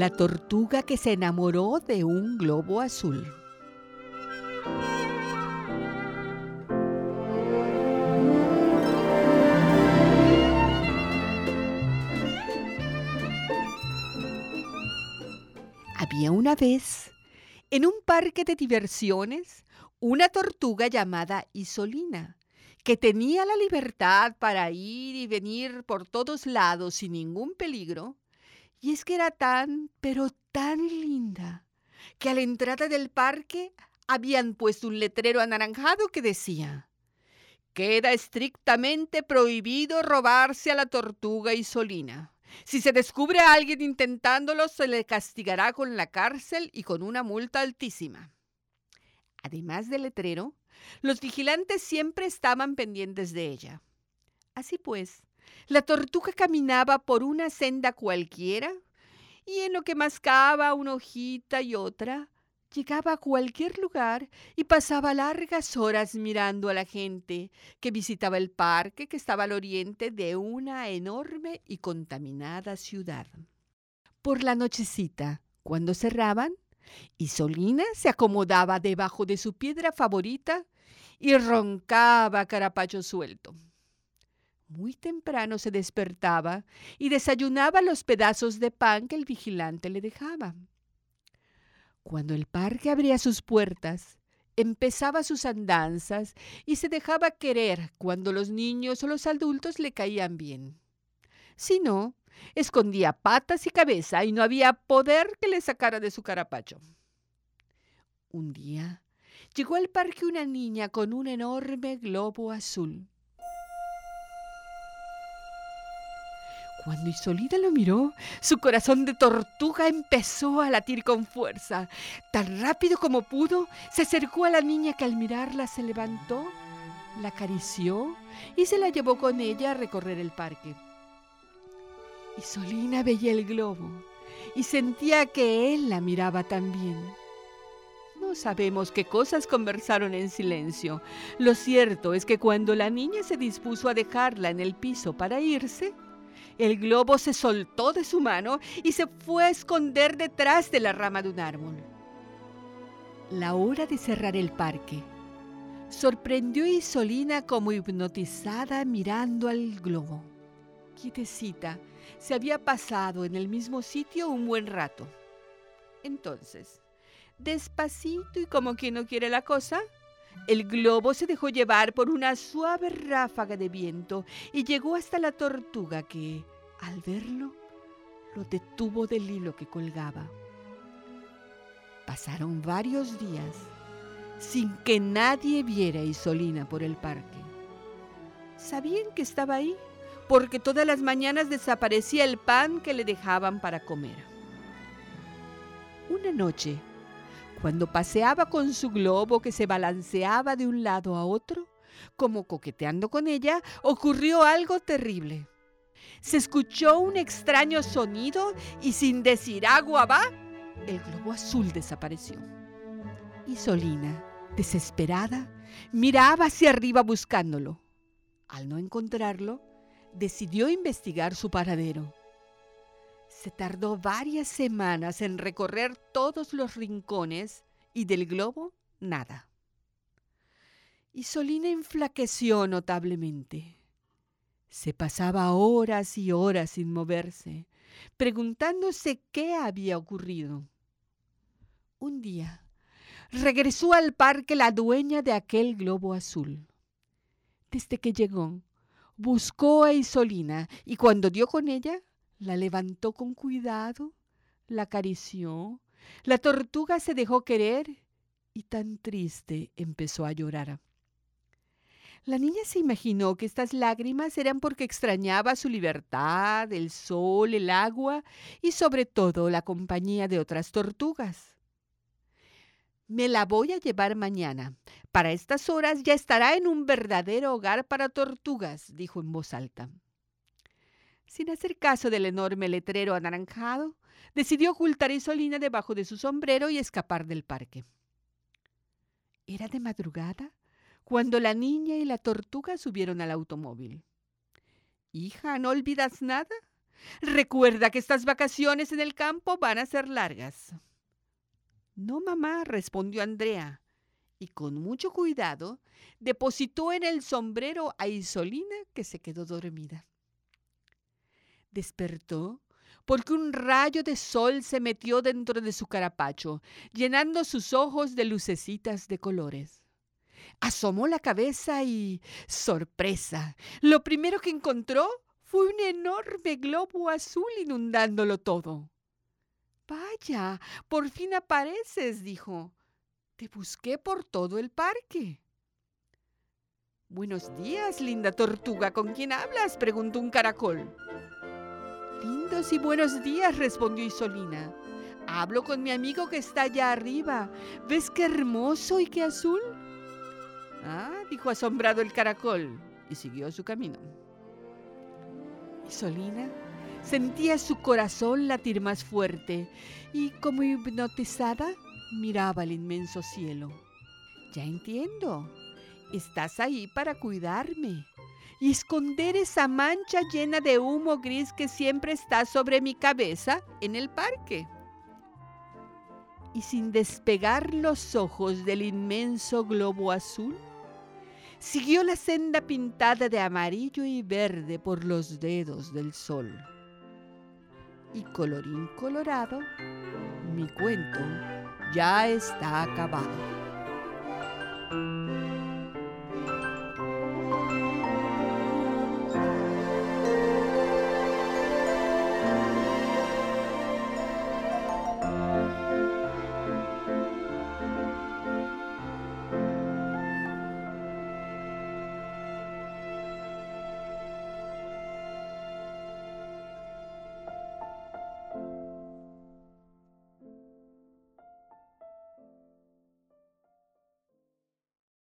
La tortuga que se enamoró de un globo azul. Había una vez, en un parque de diversiones, una tortuga llamada Isolina, que tenía la libertad para ir y venir por todos lados sin ningún peligro, y es que era tan, pero tan linda, que a la entrada del parque habían puesto un letrero anaranjado que decía, Queda estrictamente prohibido robarse a la tortuga Isolina. Si se descubre a alguien intentándolo, se le castigará con la cárcel y con una multa altísima. Además del letrero, los vigilantes siempre estaban pendientes de ella. Así pues, la tortuga caminaba por una senda cualquiera y en lo que mascaba una hojita y otra, llegaba a cualquier lugar y pasaba largas horas mirando a la gente que visitaba el parque que estaba al oriente de una enorme y contaminada ciudad. Por la nochecita, cuando cerraban, Isolina se acomodaba debajo de su piedra favorita y roncaba carapacho suelto. Muy temprano se despertaba y desayunaba los pedazos de pan que el vigilante le dejaba. Cuando el parque abría sus puertas, empezaba sus andanzas y se dejaba querer cuando los niños o los adultos le caían bien. Si no, escondía patas y cabeza y no había poder que le sacara de su carapacho. Un día llegó al parque una niña con un enorme globo azul. Cuando Isolina lo miró, su corazón de tortuga empezó a latir con fuerza. Tan rápido como pudo, se acercó a la niña que al mirarla se levantó, la acarició y se la llevó con ella a recorrer el parque. Isolina veía el globo y sentía que él la miraba también. No sabemos qué cosas conversaron en silencio. Lo cierto es que cuando la niña se dispuso a dejarla en el piso para irse, el globo se soltó de su mano y se fue a esconder detrás de la rama de un árbol. La hora de cerrar el parque sorprendió a Isolina como hipnotizada mirando al globo. Quietecita, se había pasado en el mismo sitio un buen rato. Entonces, despacito y como quien no quiere la cosa, el globo se dejó llevar por una suave ráfaga de viento y llegó hasta la tortuga que, al verlo, lo detuvo del hilo que colgaba. Pasaron varios días sin que nadie viera a Isolina por el parque. Sabían que estaba ahí porque todas las mañanas desaparecía el pan que le dejaban para comer. Una noche, cuando paseaba con su globo que se balanceaba de un lado a otro, como coqueteando con ella, ocurrió algo terrible. Se escuchó un extraño sonido y sin decir agua va, el globo azul desapareció. Y Solina, desesperada, miraba hacia arriba buscándolo. Al no encontrarlo, decidió investigar su paradero. Se tardó varias semanas en recorrer todos los rincones y del globo nada. Y Solina enflaqueció notablemente. Se pasaba horas y horas sin moverse, preguntándose qué había ocurrido. Un día regresó al parque la dueña de aquel globo azul. Desde que llegó, buscó a Isolina y cuando dio con ella, la levantó con cuidado, la acarició, la tortuga se dejó querer y tan triste empezó a llorar. La niña se imaginó que estas lágrimas eran porque extrañaba su libertad, el sol, el agua y sobre todo la compañía de otras tortugas. Me la voy a llevar mañana. Para estas horas ya estará en un verdadero hogar para tortugas, dijo en voz alta. Sin hacer caso del enorme letrero anaranjado, decidió ocultar a Isolina debajo de su sombrero y escapar del parque. Era de madrugada cuando la niña y la tortuga subieron al automóvil. Hija, ¿no olvidas nada? Recuerda que estas vacaciones en el campo van a ser largas. No, mamá, respondió Andrea, y con mucho cuidado depositó en el sombrero a Isolina, que se quedó dormida. Despertó porque un rayo de sol se metió dentro de su carapacho, llenando sus ojos de lucecitas de colores. Asomó la cabeza y... ¡Sorpresa! Lo primero que encontró fue un enorme globo azul inundándolo todo. Vaya, por fin apareces, dijo. Te busqué por todo el parque. Buenos días, linda tortuga. ¿Con quién hablas? preguntó un caracol. Lindos y buenos días, respondió Isolina. Hablo con mi amigo que está allá arriba. ¿Ves qué hermoso y qué azul? Ah, dijo asombrado el caracol y siguió su camino. Isolina sentía su corazón latir más fuerte y como hipnotizada miraba el inmenso cielo. Ya entiendo, estás ahí para cuidarme y esconder esa mancha llena de humo gris que siempre está sobre mi cabeza en el parque. Y sin despegar los ojos del inmenso globo azul, siguió la senda pintada de amarillo y verde por los dedos del sol. Y colorín colorado, mi cuento ya está acabado.